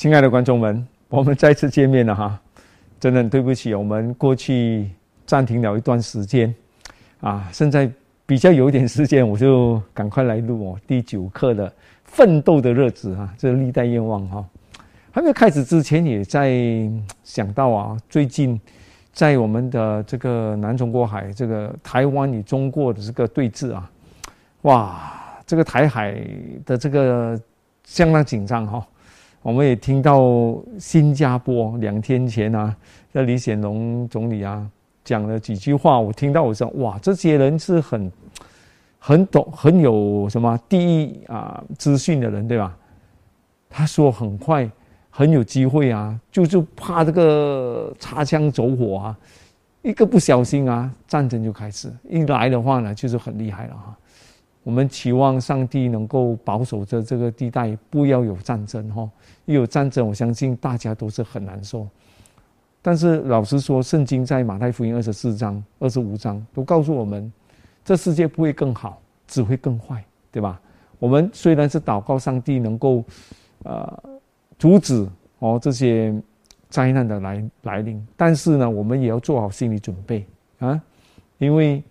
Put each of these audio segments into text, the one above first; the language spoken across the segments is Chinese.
亲爱的观众们，我们再次见面了哈！真的很对不起，我们过去暂停了一段时间，啊，现在比较有点时间，我就赶快来录哦第九课的奋斗的日子啊，这历代愿望哈。还没有开始之前，也在想到啊，最近在我们的这个南中国海，这个台湾与中国的这个对峙啊，哇，这个台海的这个相当紧张哈。我们也听到新加坡两天前啊，那李显龙总理啊讲了几句话，我听到我说哇，这些人是很很懂、很有什么第一啊资讯的人，对吧？他说很快很有机会啊，就就怕这个擦枪走火啊，一个不小心啊，战争就开始。一来的话呢，就是很厉害了哈。我们期望上帝能够保守着这个地带，不要有战争哈。一有战争，我相信大家都是很难受。但是老实说，圣经在马太福音二十四章、二十五章都告诉我们，这世界不会更好，只会更坏，对吧？我们虽然是祷告上帝能够，呃，阻止哦这些灾难的来来临，但是呢，我们也要做好心理准备啊，因为。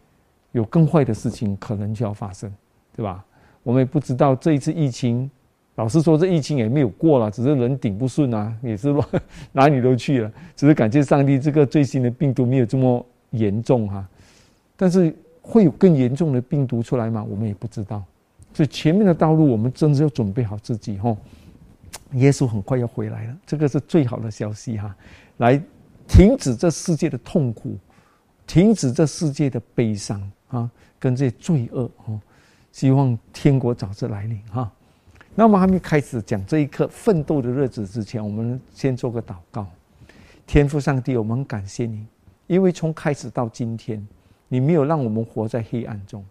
有更坏的事情可能就要发生，对吧？我们也不知道这一次疫情，老实说，这疫情也没有过了，只是人顶不顺啊，也是乱 哪里都去了。只是感谢上帝，这个最新的病毒没有这么严重哈。但是会有更严重的病毒出来吗？我们也不知道。所以前面的道路，我们真的要准备好自己哈。耶稣很快要回来了，这个是最好的消息哈，来停止这世界的痛苦，停止这世界的悲伤。啊，跟这些罪恶哦，希望天国早日来临哈。那我们还没开始讲这一刻奋斗的日子之前，我们先做个祷告。天父上帝，我们感谢你，因为从开始到今天，你没有让我们活在黑暗中，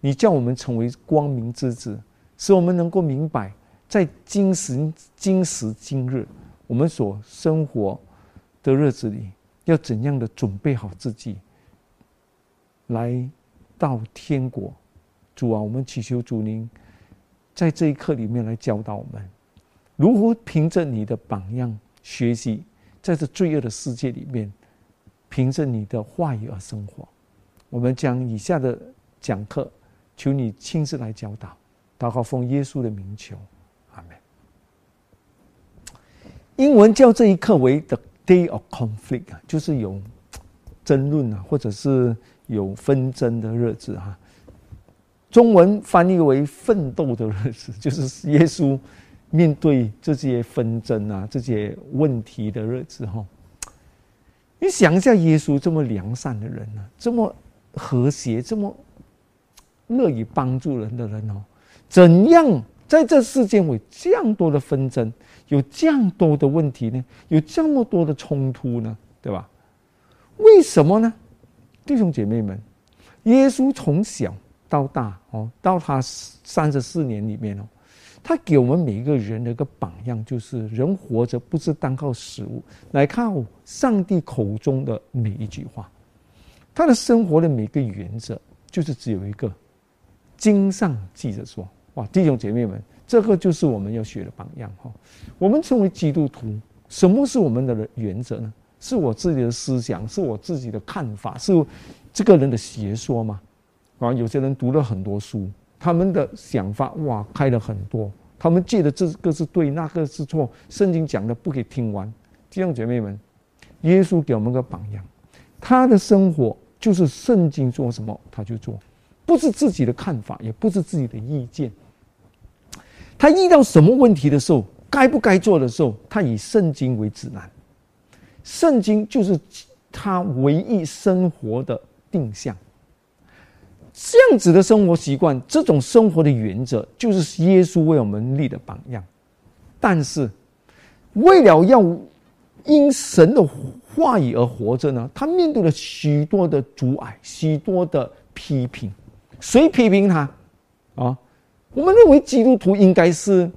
你叫我们成为光明之子，使我们能够明白，在今时今时今日我们所生活的日子里，要怎样的准备好自己来。到天国，主啊，我们祈求主您在这一刻里面来教导我们，如何凭着你的榜样学习，在这罪恶的世界里面，凭着你的话语而生活。我们将以下的讲课，求你亲自来教导。祷告奉耶稣的名求，阿门。英文叫这一刻为 “the day of conflict”，啊就是有争论啊，或者是。有纷争的日子哈，中文翻译为奋斗的日子，就是耶稣面对这些纷争啊、这些问题的日子哈。你想一下，耶稣这么良善的人呢，这么和谐、这么乐于帮助人的人哦，怎样在这世间有这样多的纷争，有这样多的问题呢？有这么多的冲突呢？对吧？为什么呢？弟兄姐妹们，耶稣从小到大哦，到他三十四年里面哦，他给我们每一个人的一个榜样，就是人活着不是单靠食物，来靠上帝口中的每一句话。他的生活的每个原则，就是只有一个，经上记着说：哇，弟兄姐妹们，这个就是我们要学的榜样哈。我们成为基督徒，什么是我们的原则呢？是我自己的思想，是我自己的看法，是这个人的邪说嘛？啊，有些人读了很多书，他们的想法哇开了很多，他们记得这个是对，那个是错，圣经讲的不可以听完。弟兄姐妹们，耶稣给我们个榜样，他的生活就是圣经做什么他就做，不是自己的看法，也不是自己的意见。他遇到什么问题的时候，该不该做的时候，他以圣经为指南。圣经就是他唯一生活的定向，这样子的生活习惯，这种生活的原则，就是耶稣为我们立的榜样。但是，为了要因神的话语而活着呢，他面对了许多的阻碍，许多的批评。谁批评他？啊，我们认为基督徒应该是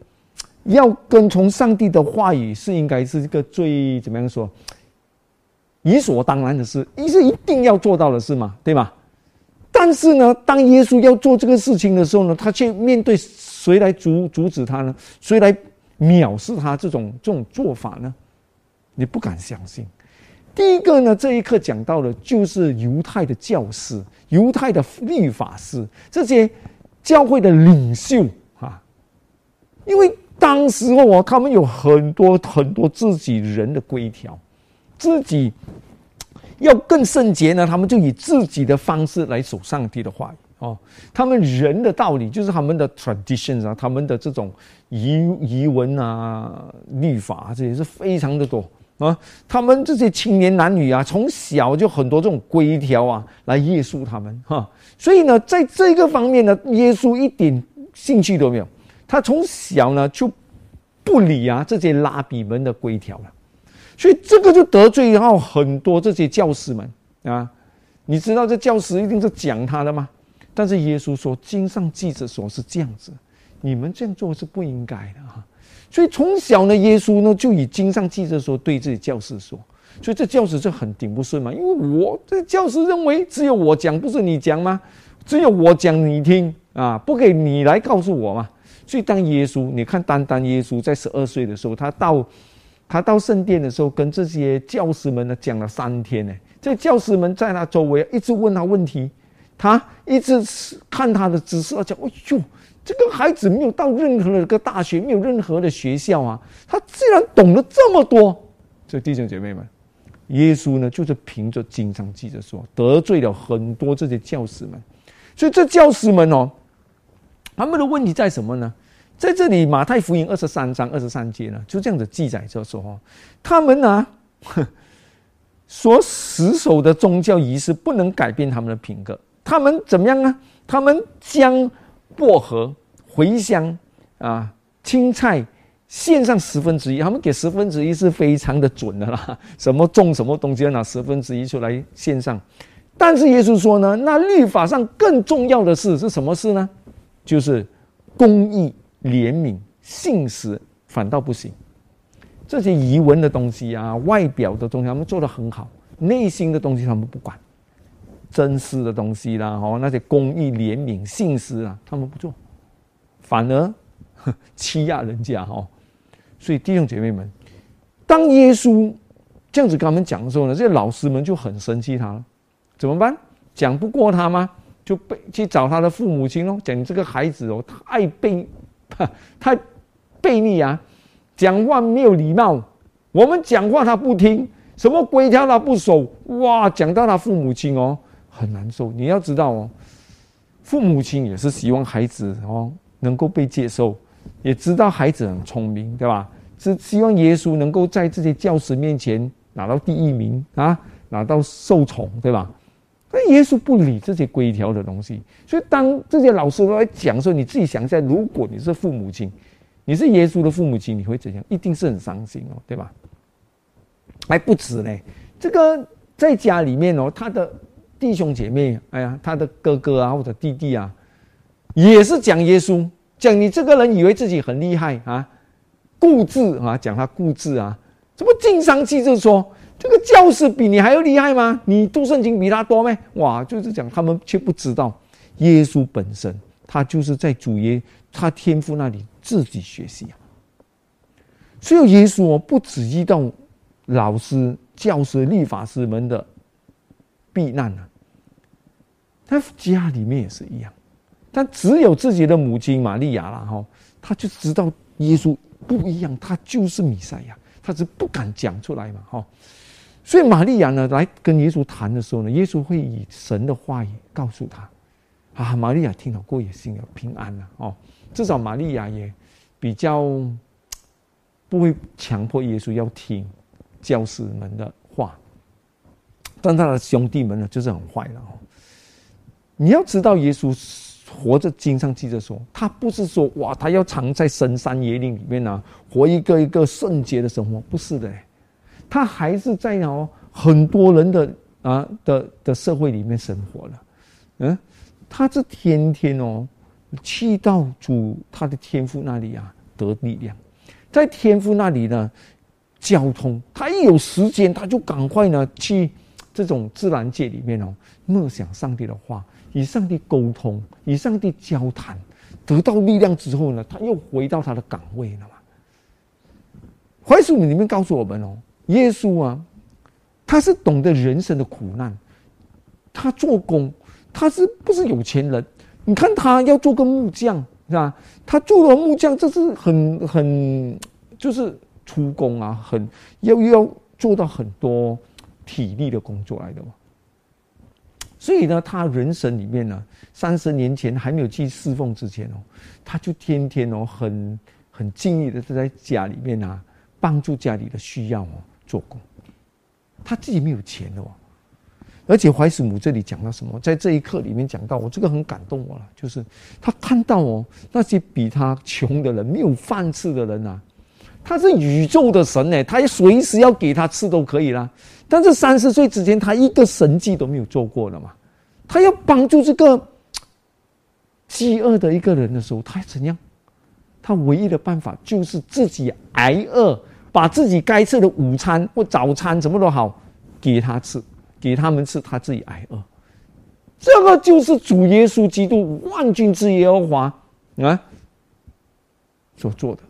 要跟从上帝的话语，是应该是一个最怎么样说？理所当然的事，一是一定要做到的事嘛，对吗？但是呢，当耶稣要做这个事情的时候呢，他却面对谁来阻阻止他呢？谁来藐视他这种这种做法呢？你不敢相信。第一个呢，这一课讲到的，就是犹太的教师、犹太的律法师这些教会的领袖啊，因为当时候哦，他们有很多很多自己人的规条，自己要更圣洁呢，他们就以自己的方式来守上帝的话语哦。他们人的道理，就是他们的 traditions 啊，他们的这种遗遗文啊、律法啊这些是非常的多。啊，他们这些青年男女啊，从小就很多这种规条啊，来约束他们哈。所以呢，在这个方面呢，耶稣一点兴趣都没有。他从小呢就不理啊这些拉比们的规条了。所以这个就得罪到很多这些教师们啊。你知道这教师一定是讲他的吗？但是耶稣说，经上记着说是这样子，你们这样做是不应该的啊。所以从小呢，耶稣呢就以经上记着说对自己教师说，所以这教师就很顶不顺嘛，因为我这教师认为只有我讲，不是你讲吗？只有我讲你听啊，不给你来告诉我嘛。所以当耶稣，你看单单耶稣在十二岁的时候，他到他到圣殿的时候，跟这些教师们呢讲了三天呢。这教师们在他周围一直问他问题，他一直看他的姿势，而讲，哎呦。这个孩子没有到任何的一个大学，没有任何的学校啊，他既然懂得这么多，这弟兄姐妹们，耶稣呢就是凭着经常记着说，得罪了很多这些教师们，所以这教师们哦，他们的问题在什么呢？在这里马太福音二十三章二十三节呢，就这样子记载着说，他们呢 所死守的宗教仪式不能改变他们的品格，他们怎么样呢？他们将薄荷、茴香啊，青菜献上十分之一，他们给十分之一是非常的准的啦。什么种什么东西要拿十分之一出来献上。但是耶稣说呢，那律法上更重要的事是什么事呢？就是公义、怜悯、信实，反倒不行。这些遗文的东西啊，外表的东西他们做的很好，内心的东西他们不管。真实的东西啦，哦，那些公益、怜悯、信实啊，他们不做，反而欺压人家，哦。所以弟兄姐妹们，当耶稣这样子跟他们讲的时候呢，这些老师们就很生气他了。怎么办？讲不过他吗？就被去找他的父母亲喽，讲这个孩子哦，太被，太悖逆啊，讲话没有礼貌。我们讲话他不听，什么规条他不守，哇，讲到他父母亲哦。很难受，你要知道哦，父母亲也是希望孩子哦能够被接受，也知道孩子很聪明，对吧？是希望耶稣能够在这些教师面前拿到第一名啊，拿到受宠，对吧？那耶稣不理这些规条的东西，所以当这些老师都在讲说，你自己想一下，如果你是父母亲，你是耶稣的父母亲，你会怎样？一定是很伤心哦，对吧？还不止呢，这个在家里面哦，他的。弟兄姐妹，哎呀，他的哥哥啊，或者弟弟啊，也是讲耶稣，讲你这个人以为自己很厉害啊，固执啊，讲他固执啊，怎么经商记就说这个教师比你还要厉害吗？你读圣经比他多咩？哇，就是讲他们却不知道耶稣本身，他就是在主耶他天父那里自己学习啊。所以耶稣不只遇到老师、教师、律法师们的。避难啊，他家里面也是一样，但只有自己的母亲玛利亚了哈，他就知道耶稣不一样，他就是弥赛亚，他是不敢讲出来嘛哈。所以玛利亚呢来跟耶稣谈的时候呢，耶稣会以神的话语告诉他，啊，玛利亚听到过也心有平安了哦，至少玛利亚也比较不会强迫耶稣要听教师们的话。但他的兄弟们呢，就是很坏了哦。你要知道，耶稣活着，经常记着说，他不是说哇，他要藏在深山野岭里面呢，活一个一个圣洁的生活，不是的，他还是在哦很多人的啊的的社会里面生活了。嗯，他是天天哦去到主他的天父那里啊得力量，在天父那里呢交通，他一有时间他就赶快呢去。这种自然界里面哦，默想上帝的话，与上帝沟通，与上帝交谈，得到力量之后呢，他又回到他的岗位了嘛。怀素里面告诉我们哦，耶稣啊，他是懂得人生的苦难，他做工，他是不是有钱人？你看他要做个木匠，是吧？他做了木匠，这是很很就是出工啊，很要要做到很多体力的工作来的嘛。所以呢，他人生里面呢，三十年前还没有去侍奉之前哦，他就天天哦，很很尽力的在家里面啊，帮助家里的需要哦做工。他自己没有钱的哦，而且怀斯母这里讲到什么，在这一刻里面讲到，我这个很感动我了，就是他看到哦，那些比他穷的人、没有饭吃的人呐，他是宇宙的神呢，他随时要给他吃都可以啦。但是三十岁之前，他一个神迹都没有做过了嘛？他要帮助这个饥饿的一个人的时候，他怎样？他唯一的办法就是自己挨饿，把自己该吃的午餐或早餐什么都好给他吃，给他们吃，他自己挨饿。这个就是主耶稣基督万军之耶和华啊所做的。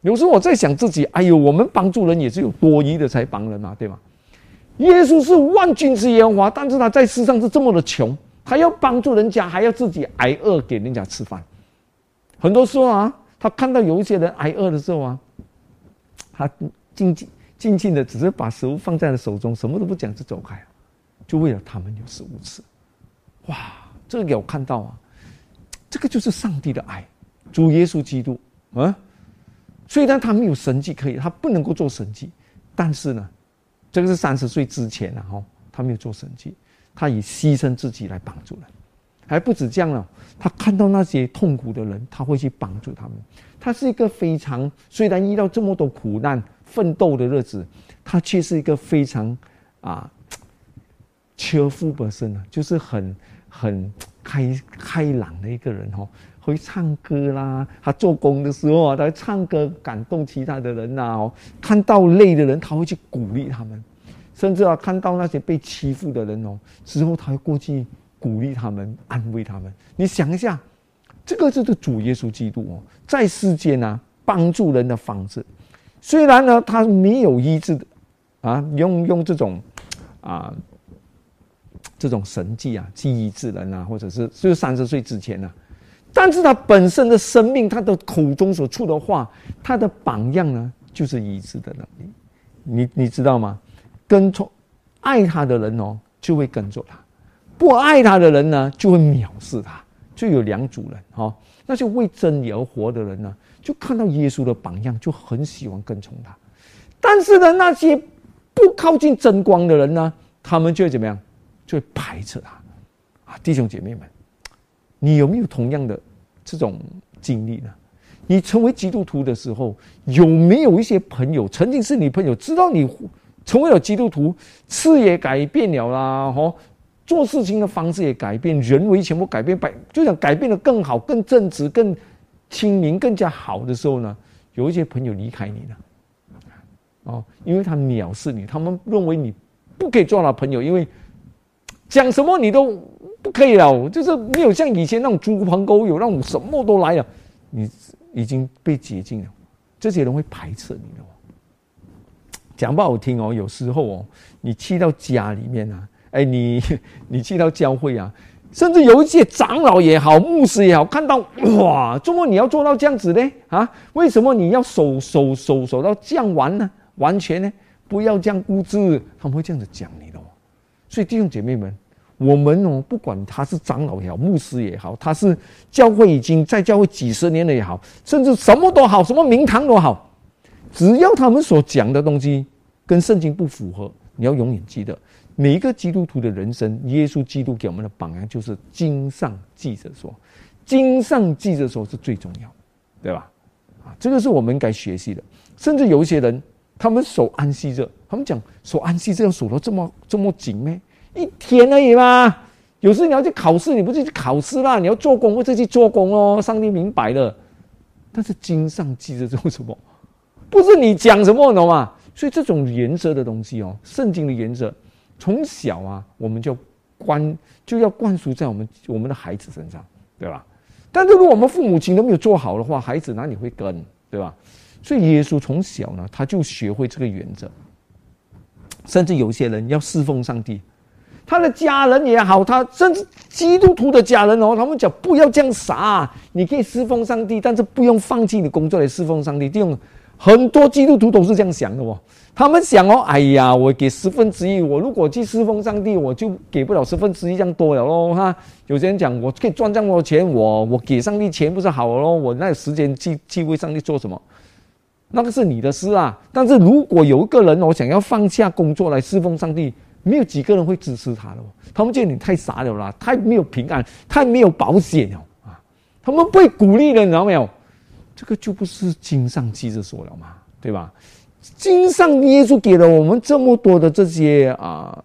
有时候我在想自己，哎呦，我们帮助人也是有多余的才帮人嘛，对吗？耶稣是万军之耶和华，但是他在世上是这么的穷，还要帮助人家，还要自己挨饿给人家吃饭。很多时候啊，他看到有一些人挨饿的时候啊，他静静静静的，只是把食物放在了手中，什么都不讲就走开，就为了他们有食物吃。哇，这个有看到啊，这个就是上帝的爱，主耶稣基督啊。虽然他没有神迹可以，他不能够做神迹，但是呢。这个是三十岁之前了哈，他没有做神迹，他以牺牲自己来帮助人，还不止这样了。他看到那些痛苦的人，他会去帮助他们。他是一个非常虽然遇到这么多苦难、奋斗的日子，他却是一个非常啊，切腹本身呢，就是很很开开朗的一个人哈。会唱歌啦，他做工的时候啊，他唱歌感动其他的人呐。哦，看到累的人，他会去鼓励他们，甚至啊，看到那些被欺负的人哦，之后他会过去鼓励他们，安慰他们。你想一下，这个就是主耶稣基督哦，在世间呢帮助人的方式。虽然呢，他没有医治的啊，用用这种啊这种神迹啊去医治人啊，或者是就是三十岁之前呢。但是他本身的生命，他的口中所出的话，他的榜样呢，就是医治的能力。你你知道吗？跟从爱他的人哦，就会跟着他；不爱他的人呢，就会藐视他。就有两组人哈，那些为真理而活的人呢，就看到耶稣的榜样，就很喜欢跟从他。但是呢，那些不靠近真光的人呢，他们就会怎么样？就会排斥他。啊，弟兄姐妹们。你有没有同样的这种经历呢？你成为基督徒的时候，有没有一些朋友曾经是你朋友，知道你成为了基督徒，事也改变了啦，哈，做事情的方式也改变，人为全部改变，改就想改变的更好、更正直、更亲民、更加好的时候呢？有一些朋友离开你了，哦，因为他藐视你，他们认为你不可以做他朋友，因为讲什么你都。不可以了，就是没有像以前那种猪朋狗友那种什么都来了，你已经被解禁了，这些人会排斥你的。讲不好听哦，有时候哦，你去到家里面啊，哎，你你去到教会啊，甚至有一些长老也好，牧师也好，看到哇，怎么你要做到这样子呢？啊，为什么你要守守守守到这样完呢？完全呢，不要这样固执，他们会这样子讲你的哦。所以弟兄姐妹们。我们哦，不管他是长老也好，牧师也好，他是教会已经在教会几十年了也好，甚至什么都好，什么名堂都好，只要他们所讲的东西跟圣经不符合，你要永远记得，每一个基督徒的人生，耶稣基督给我们的榜样就是经上记着说，经上记着说是最重要，对吧？啊，这个是我们该学习的。甚至有一些人，他们守安息日，他们讲守安息日要守得这么这么紧咩？一天而已嘛，有时你要去考试，你不是去考试啦，你要做工，或者去做工哦。上帝明白的，但是经上记着做什么？不是你讲什么，懂吗？所以这种原则的东西哦，圣经的原则，从小啊，我们就灌就要灌输在我们我们的孩子身上，对吧？但是如果我们父母亲都没有做好的话，孩子哪里会跟，对吧？所以耶稣从小呢，他就学会这个原则。甚至有些人要侍奉上帝，他的家人也好，他甚至基督徒的家人哦，他们讲不要这样傻，你可以侍奉上帝，但是不用放弃你工作来侍奉上帝。这种很多基督徒都是这样想的哦。他们想哦，哎呀，我给十分之一，我如果去侍奉上帝，我就给不了十分之一这样多了喽哈。有些人讲，我可以赚这么多钱，我我给上帝钱不是好了喽？我那有时间去去为上帝做什么？那个是你的事啊。但是如果有一个人我想要放下工作来侍奉上帝，没有几个人会支持他的。他们觉得你太傻了啦，太没有平安，太没有保险了啊。他们不会鼓励的，你知道没有？这个就不是经上记着说了嘛，对吧？经上耶稣给了我们这么多的这些啊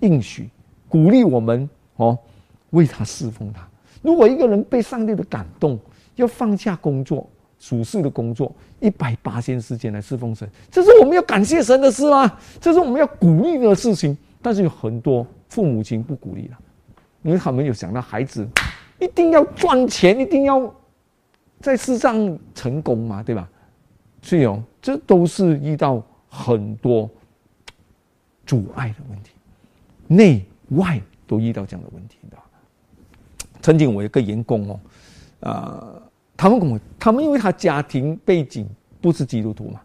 应许，鼓励我们哦，为他侍奉他。如果一个人被上帝的感动，要放下工作、属世的工作，一百八天时间来侍奉神，这是我们要感谢神的事吗？这是我们要鼓励的事情。但是有很多父母亲不鼓励了，因为他们有想到孩子一定要赚钱，一定要在世上成功嘛，对吧？所以哦，这都是遇到很多阻碍的问题，内外都遇到这样的问题的。曾经我一个员工哦，呃，他们跟我，他们因为他家庭背景不是基督徒嘛，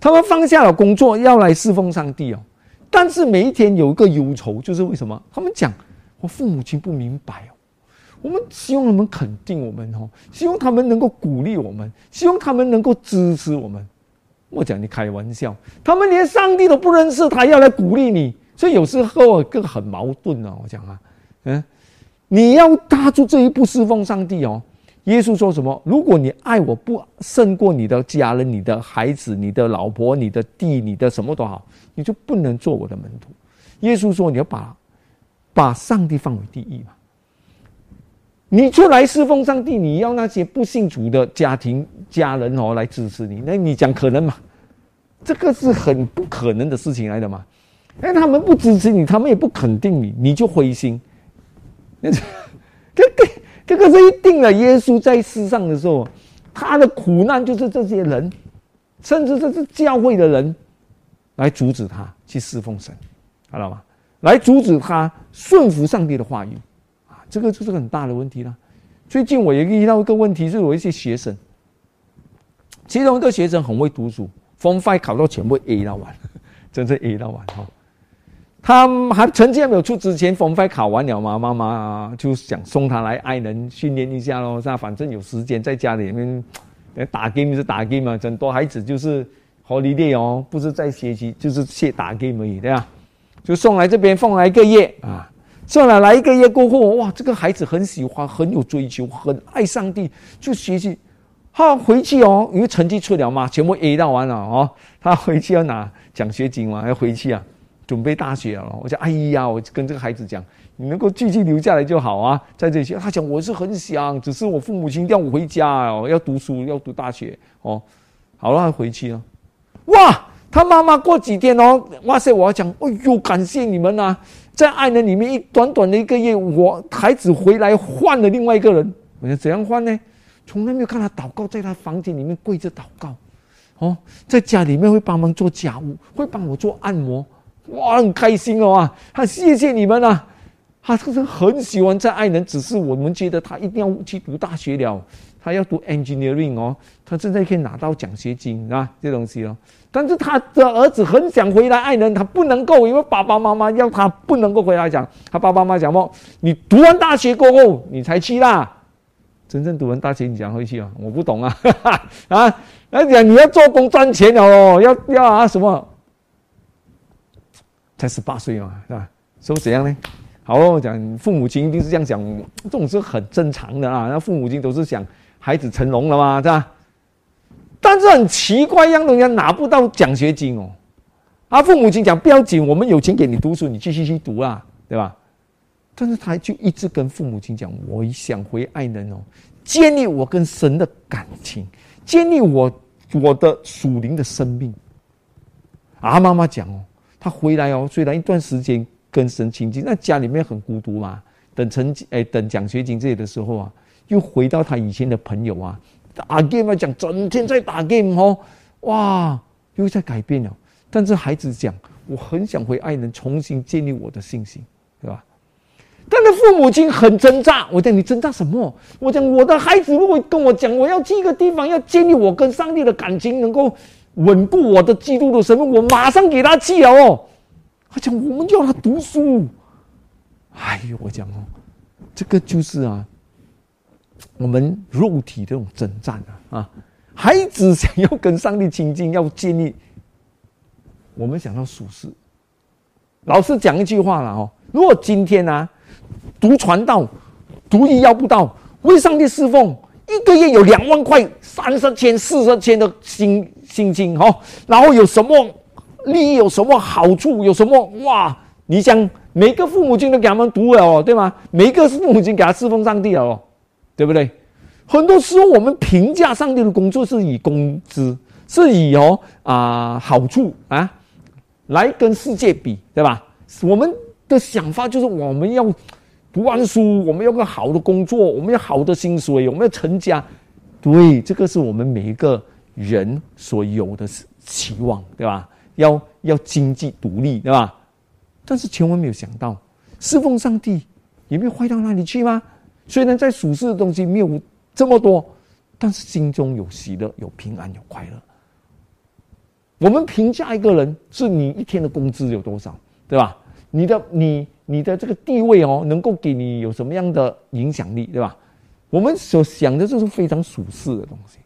他们放下了工作要来侍奉上帝哦，但是每一天有一个忧愁，就是为什么？他们讲我父母亲不明白哦。我们希望他们肯定我们哦，希望他们能够鼓励我们，希望他们能够支持我们。我讲你开玩笑，他们连上帝都不认识，他要来鼓励你，所以有时候更很矛盾啊。我讲啊，嗯，你要踏出这一步侍奉上帝哦。耶稣说什么？如果你爱我不胜过你的家人、你的孩子、你的老婆、你的弟、你的什么都好，你就不能做我的门徒。耶稣说你要把把上帝放为第一嘛。你出来侍奉上帝，你要那些不信主的家庭家人哦来支持你，那你讲可能吗？这个是很不可能的事情来的嘛？哎，他们不支持你，他们也不肯定你，你就灰心。这个这个是一定的。耶稣在世上的时候，他的苦难就是这些人，甚至这是教会的人来阻止他去侍奉神，知道吗？来阻止他顺服上帝的话语。这个就是很大的问题了。最近我也遇到一个问题，是有一些学生，其中一个学生很会读书，Form Five 考到全部 A 到完，真正 A 到完哈。他还成绩还没有出之前，Form Five 考完了嘛，妈妈就想送他来爱人训练一下喽，是吧？反正有时间在家里面打 game 是打 game 嘛，很多孩子就是 holiday 哦，不是在学习，就是去打 game 而已，对吧？就送来这边放来一个月啊。算了，来一个月过后，哇，这个孩子很喜欢，很有追求，很爱上帝，就学习。他回去哦，因为成绩出了嘛，全部 A 到完了哦。他回去要拿奖学金嘛，要回去啊，准备大学了。我讲，哎呀，我跟这个孩子讲，你能够继续留下来就好啊，在这些。他讲，我是很想，只是我父母亲要我回家哦，要读书，要读大学哦。好了，他回去了。哇，他妈妈过几天哦，哇塞，我要讲，哎呦，感谢你们呐。在爱人里面，一短短的一个月，我孩子回来换了另外一个人。我说怎样换呢？从来没有看他祷告，在他房间里面跪着祷告，哦，在家里面会帮忙做家务，会帮我做按摩，哇，很开心哦啊！他谢谢你们啊，他就是很喜欢在爱人，只是我们觉得他一定要去读大学了，他要读 engineering 哦，他现在可以拿到奖学金啊，这东西哦。但是他的儿子很想回来爱人，他不能够，因为爸爸妈妈要他不能够回来讲。他爸爸妈妈讲么？你读完大学过后，你才去啦。真正读完大学，你讲回去啊？我不懂啊，啊，而且你要做工赚钱哦，要要啊什么？才十八岁嘛，是吧？是不怎样呢？好哦，讲父母亲一定是这样讲，这种是很正常的啊。那父母亲都是想孩子成龙了嘛，是吧？但是很奇怪，让人家拿不到奖学金哦。啊，父母亲讲不要紧，我们有钱给你读书，你继续去读啊，对吧？但是他就一直跟父母亲讲，我想回爱人哦，建立我跟神的感情，建立我我的属灵的生命。啊，妈妈讲哦，他回来哦，虽然一段时间跟神亲近，那家里面很孤独嘛。等成绩哎，等奖学金这里的时候啊，又回到他以前的朋友啊。打 game，讲整天在打 game 哦，哇，又在改变了。但是孩子讲，我很想回爱人，重新建立我的信心，对吧？但是父母亲很挣扎。我讲你挣扎什么？我讲我的孩子如果跟我讲，我要去一个地方，要建立我跟上帝的感情，能够稳固我的基督的身份，我马上给他去了哦。他讲我们要他读书。哎呦，我讲哦，这个就是啊，我们肉体这种征战啊啊，孩子想要跟上帝亲近，要建立。我们想到属世，老师讲一句话了哦，如果今天呢，读传道，读医药不到，为上帝侍奉，一个月有两万块、三十千、四十千的薪薪金哦，然后有什么利益，有什么好处，有什么哇？你想每个父母亲都给他们读了哦，对吗？每个父母亲给他侍奉上帝了哦，对不对？很多时候我们评价上帝的工作是以工资，是以哦啊好处啊。来跟世界比，对吧？我们的想法就是我们要读完书，我们要个好的工作，我们要好的薪水，我们要成家。对，这个是我们每一个人所有的期望，对吧？要要经济独立，对吧？但是千万没有想到，侍奉上帝也没有坏到哪里去吗？虽然在属世的东西没有这么多，但是心中有喜乐，有平安，有快乐。我们评价一个人，是你一天的工资有多少，对吧？你的你你的这个地位哦，能够给你有什么样的影响力，对吧？我们所想的就是非常属世的东西。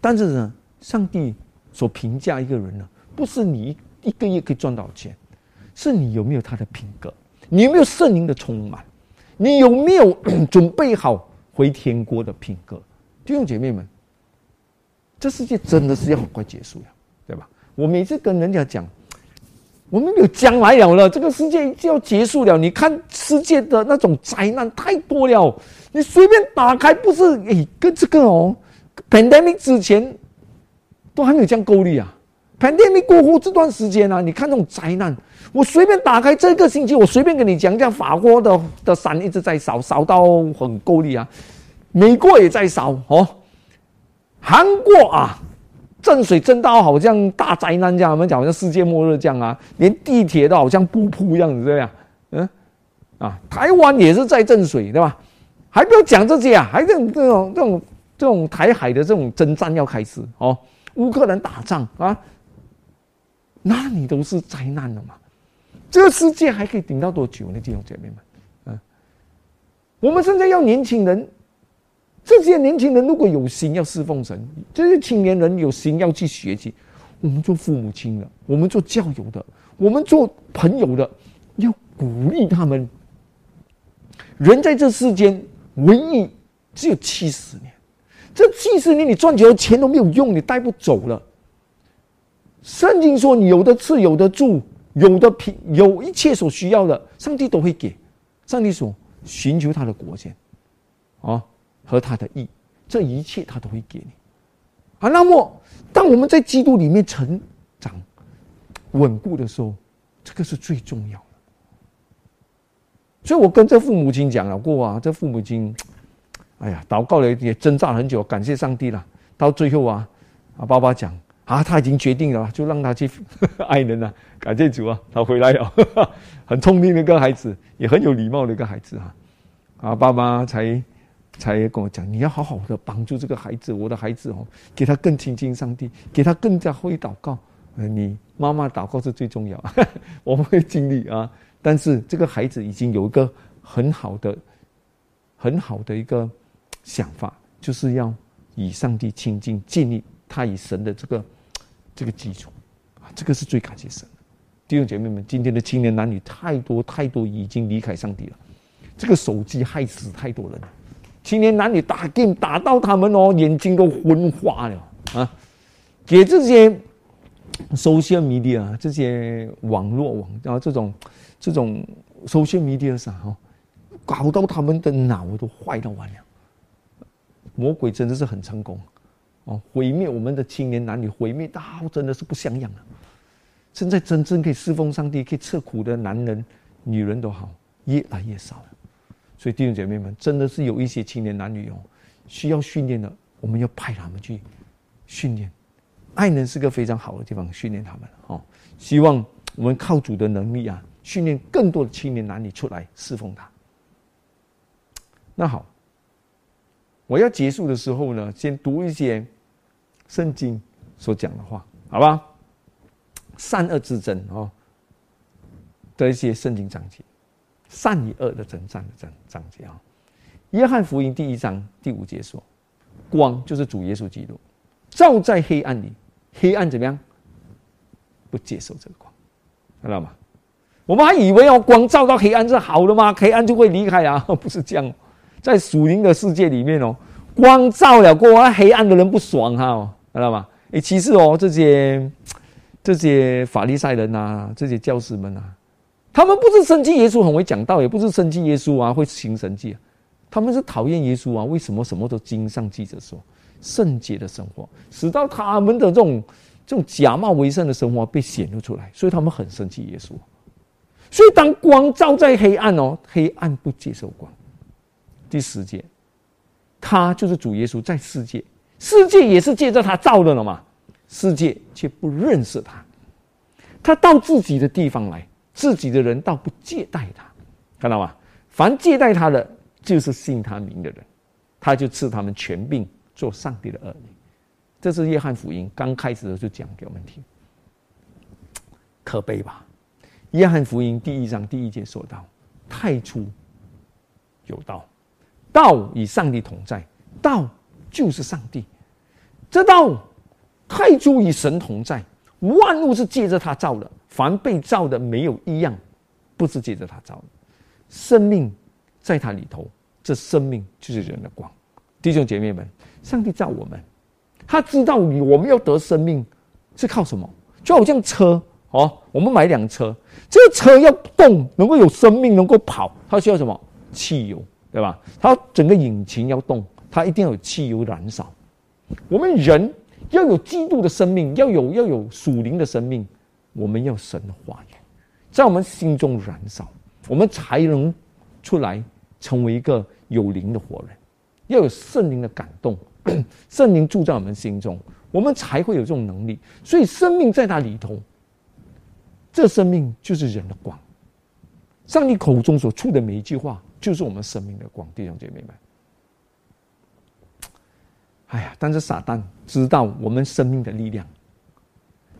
但是呢，上帝所评价一个人呢，不是你一个月可以赚多少钱，是你有没有他的品格，你有没有圣灵的充满，你有没有 准备好回天国的品格，弟兄姐妹们。这世界真的是要很快结束了，对吧？我每次跟人家讲，我们有将来了了，这个世界就要结束了。你看世界的那种灾难太多了，你随便打开，不是诶，跟这个哦，pandemic 之前都还没有这样够力啊，pandemic 过后这段时间啊，你看这种灾难，我随便打开这个星期，我随便跟你讲讲，法国的的山一直在烧，烧到很够力啊，美国也在烧哦。韩国啊，震水震到好像大灾难这样，我们讲好像世界末日这样啊，连地铁都好像不铺一样子这样，嗯，啊，台湾也是在震水，对吧？还不要讲这些啊，还这种这种这种这种台海的这种征战要开始哦，乌克兰打仗啊，那你都是灾难了嘛？这个世界还可以顶到多久呢？弟兄姐妹们，嗯，我们现在要年轻人。这些年轻人如果有心要侍奉神，这些青年人有心要去学习，我们做父母亲的，我们做教友的，我们做朋友的，要鼓励他们。人在这世间唯一只有七十年，这七十年你赚几多钱都没有用，你带不走了。圣经说：“你有的吃，有的住，有的品，有一切所需要的，上帝都会给。”上帝说：“寻求他的国家。”啊。和他的意，这一切他都会给你，啊，那么当我们在基督里面成长、稳固的时候，这个是最重要的。所以我跟这父母亲讲了过啊，这父母亲，哎呀，祷告了也挣扎很久，感谢上帝了。到最后啊，啊，爸爸讲啊，他已经决定了，就让他去 爱人了。感谢主啊，他回来了，很聪明的一个孩子，也很有礼貌的一个孩子啊，啊，爸爸才。才跟我讲，你要好好的帮助这个孩子，我的孩子哦，给他更亲近上帝，给他更加会祷告。呃，你妈妈祷告是最重要，我会尽力啊。但是这个孩子已经有一个很好的、很好的一个想法，就是要以上帝亲近，建立他以神的这个这个基础啊。这个是最感谢神的弟兄姐妹们。今天的青年男女太多太多已经离开上帝了，这个手机害死太多人。青年男女打电打到他们哦，眼睛都昏花了啊！给这些 social media 这些网络网啊这种这种 social media 上哦，搞到他们的脑都坏到完了。魔鬼真的是很成功哦，毁灭我们的青年男女，毁灭到真的是不像样了。现在真正可以侍奉上帝、可以吃苦的男人、女人都好，越来越少了。所以弟兄姐妹们，真的是有一些青年男女哦，需要训练的，我们要派他们去训练，爱人是个非常好的地方，训练他们哦。希望我们靠主的能力啊，训练更多的青年男女出来侍奉他。那好，我要结束的时候呢，先读一些圣经所讲的话，好吧？善恶之争哦的一些圣经章节，善与恶的争战的章章节啊。约翰福音第一章第五节说：“光就是主耶稣基督，照在黑暗里，黑暗怎么样？不接受这个光，知道吗？我们还以为哦，光照到黑暗是好的吗？黑暗就会离开啊？不是这样，在属灵的世界里面哦，光照了过后，黑暗的人不爽哈，知道吗？哎，其实哦，这些这些法利赛人呐，这些教师们呐，他们不是生气耶稣很会讲道，也不是生气耶稣啊会行神迹。”他们是讨厌耶稣啊？为什么什么都经上记着说圣洁的生活，使到他们的这种这种假冒为圣的生活被显露出来，所以他们很生气耶稣。所以当光照在黑暗哦，黑暗不接受光。第十节，他就是主耶稣在世界，世界也是借着他造的了嘛？世界却不认识他，他到自己的地方来，自己的人倒不接待他，看到吗？凡接待他的。就是信他名的人，他就赐他们权柄做上帝的儿女。这是约翰福音刚开始的时候就讲给我们听，可悲吧？约翰福音第一章第一节说到：“太初有道，道与上帝同在，道就是上帝。这道太初与神同在，万物是借着他造的，凡被造的没有一样不是借着他造的。生命在他里头。”这生命就是人的光，弟兄姐妹们，上帝造我们，他知道我们要得生命是靠什么？就好像车哦，我们买辆车，这个车要动，能够有生命，能够跑，它需要什么？汽油，对吧？它整个引擎要动，它一定要有汽油燃烧。我们人要有基督的生命，要有要有属灵的生命，我们要神的话语在我们心中燃烧，我们才能出来成为一个。有灵的活人，要有圣灵的感动，圣灵住在我们心中，我们才会有这种能力。所以生命在那里头，这生命就是人的光。上帝口中所出的每一句话，就是我们生命的光。弟兄姐妹们，哎呀，但是撒旦知道我们生命的力量，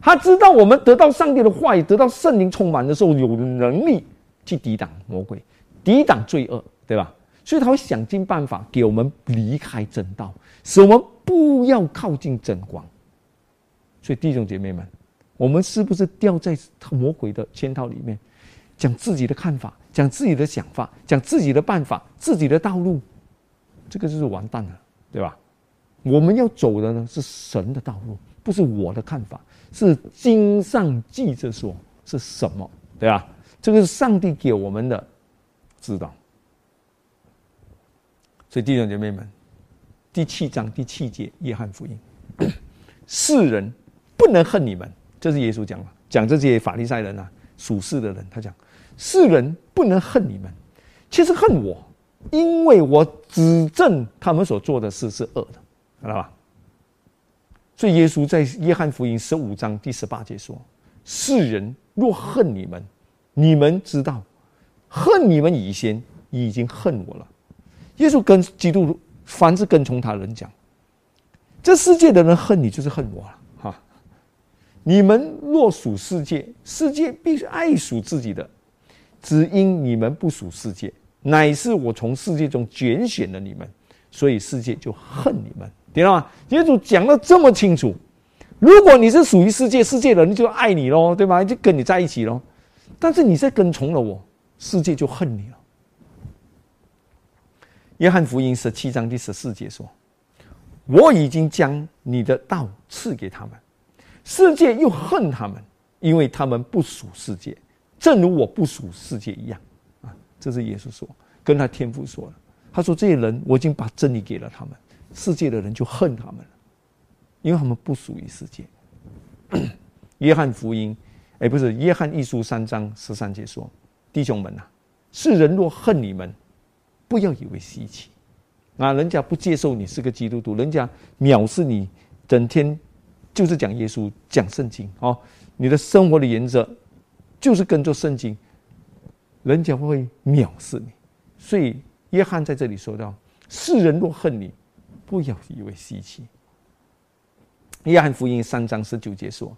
他知道我们得到上帝的话语，得到圣灵充满的时候，有能力去抵挡魔鬼，抵挡罪恶，对吧？所以他会想尽办法给我们离开正道，使我们不要靠近真光。所以弟兄姐妹们，我们是不是掉在魔鬼的圈套里面，讲自己的看法，讲自己的想法，讲自己的办法，自己的道路，这个就是完蛋了，对吧？我们要走的呢是神的道路，不是我的看法，是经上记着说是什么，对吧？这个是上帝给我们的指导。所以弟兄姐妹们，第七章第七节，约翰福音，世人不能恨你们，这是耶稣讲的，讲这些法利赛人啊，属世的人，他讲世人不能恨你们，其实恨我，因为我指证他们所做的事是恶的，知道吧？所以耶稣在约翰福音十五章第十八节说：世人若恨你们，你们知道，恨你们以前已经恨我了。耶稣跟基督凡是跟从他的人讲：“这世界的人恨你，就是恨我了。”哈！你们若属世界，世界必须爱属自己的；只因你们不属世界，乃是我从世界中拣选了你们，所以世界就恨你们。听到吗？耶稣讲的这么清楚。如果你是属于世界，世界的人就爱你喽，对吧？就跟你在一起喽。但是你在跟从了我，世界就恨你了。约翰福音十七章第十四节说：“我已经将你的道赐给他们，世界又恨他们，因为他们不属世界，正如我不属世界一样。”啊，这是耶稣说，跟他天父说了。他说：“这些人，我已经把真理给了他们，世界的人就恨他们，因为他们不属于世界。”约翰福音，哎，不是约翰一书三章十三节说：“弟兄们呐，世人若恨你们。”不要以为稀奇，啊，人家不接受你是个基督徒，人家藐视你，整天就是讲耶稣，讲圣经哦。你的生活的原则就是跟着圣经，人家会藐视你。所以约翰在这里说到：世人若恨你，不要以为稀奇。约翰福音三章十九节说：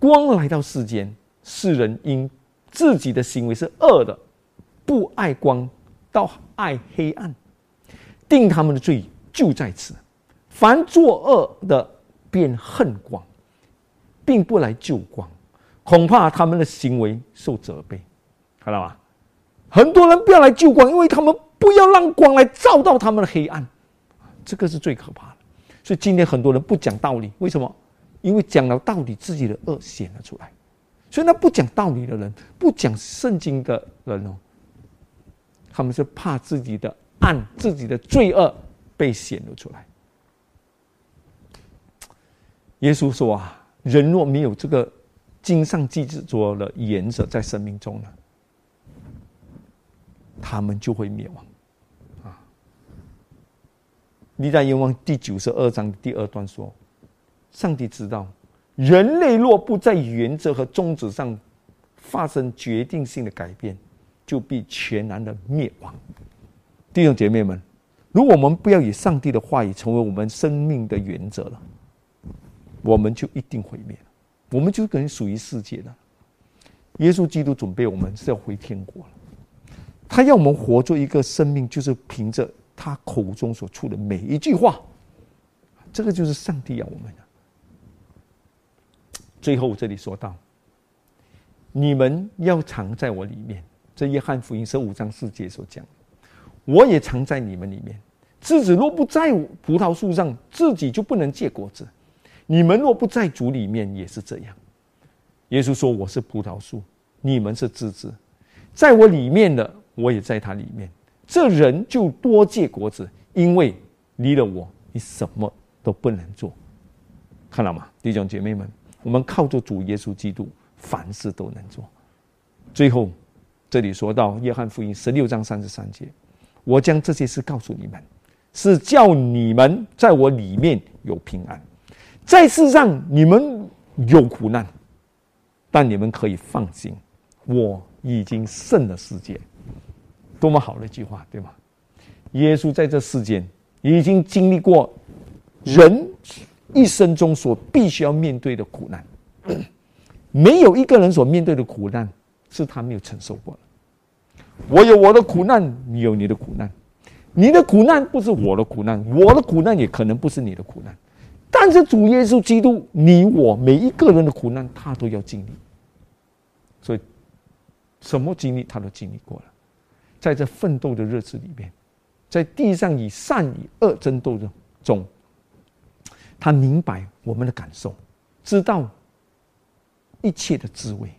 光来到世间，世人因自己的行为是恶的，不爱光，倒爱黑暗，定他们的罪就在此。凡作恶的，便恨光，并不来救光，恐怕他们的行为受责备，看到吗？很多人不要来救光，因为他们不要让光来照到他们的黑暗，这个是最可怕的。所以今天很多人不讲道理，为什么？因为讲了道理，自己的恶显了出来。所以那不讲道理的人，不讲圣经的人哦，他们是怕自己的暗、自己的罪恶被显露出来。耶稣说啊，人若没有这个经上记着的原则在生命中呢，他们就会灭亡。历代愿望第九十二章第二段说，上帝知道，人类若不在原则和宗旨上发生决定性的改变，就必全然的灭亡。弟兄姐妹们，如果我们不要以上帝的话语成为我们生命的原则了。我们就一定毁灭了，我们就可能属于世界的。耶稣基督准备我们是要回天国了，他要我们活做一个生命，就是凭着他口中所出的每一句话，这个就是上帝要我们的。最后这里说到，你们要藏在我里面，这约翰福音十五章四节所讲，我也藏在你们里面。枝子若不在葡萄树上，自己就不能结果子。你们若不在主里面，也是这样。耶稣说：“我是葡萄树，你们是枝子，在我里面的，我也在他里面。这人就多借果子，因为离了我，你什么都不能做。看到吗，弟兄姐妹们？我们靠着主耶稣基督，凡事都能做。最后，这里说到约翰福音十六章三十三节，我将这些事告诉你们，是叫你们在我里面有平安。”在世上，你们有苦难，但你们可以放心，我已经胜了世界。多么好的一句话，对吗？耶稣在这世间已经经历过人一生中所必须要面对的苦难，没有一个人所面对的苦难是他没有承受过的。我有我的苦难，你有你的苦难，你的苦难不是我的苦难，我的苦难也可能不是你的苦难。但是主耶稣基督，你我每一个人的苦难，他都要经历。所以，什么经历他都经历过了。在这奋斗的日子里面，在地上以善与恶争斗的中，他明白我们的感受，知道一切的滋味。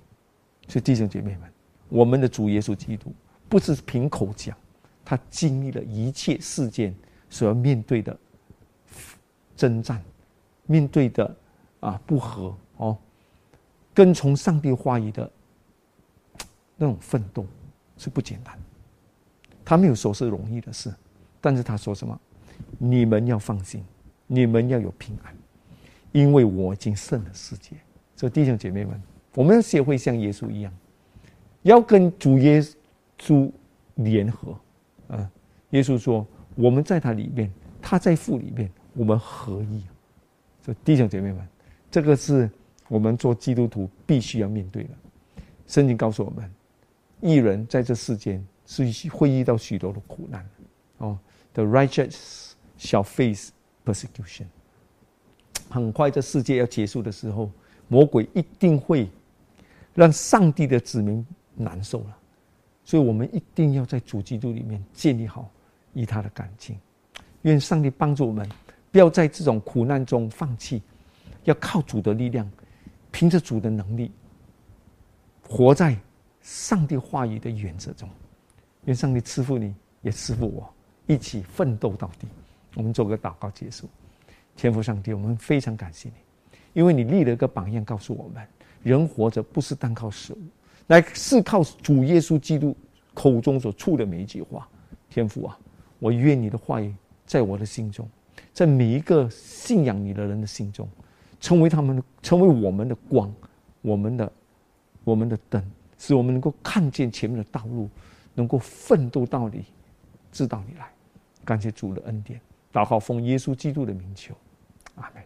所以弟兄姐妹们，我们的主耶稣基督不是凭口讲，他经历了一切事件所要面对的征战。面对的啊不和哦，跟从上帝话语的那种奋斗是不简单。他没有说是容易的事，但是他说什么？你们要放心，你们要有平安，因为我已经胜了世界。所以弟兄姐妹们，我们要学会像耶稣一样，要跟主耶稣联合。啊，耶稣说：“我们在他里面，他在父里面，我们合一。”所以弟兄姐妹们，这个是我们做基督徒必须要面对的。圣经告诉我们，一人在这世间是会遇到许多的苦难。哦，The righteous shall face persecution。很快，这世界要结束的时候，魔鬼一定会让上帝的子民难受了。所以我们一定要在主基督里面建立好与他的感情。愿上帝帮助我们。不要在这种苦难中放弃，要靠主的力量，凭着主的能力，活在上帝话语的原则中。愿上帝赐福你，也赐福我，一起奋斗到底。我们做个祷告结束。天父上帝，我们非常感谢你，因为你立了一个榜样，告诉我们：人活着不是单靠食物，乃是靠主耶稣基督口中所出的每一句话。天父啊，我愿你的话语在我的心中。在每一个信仰你的人的心中，成为他们的，成为我们的光，我们的，我们的灯，使我们能够看见前面的道路，能够奋斗到底，知道你来。感谢主的恩典，祷告奉耶稣基督的名求，阿门。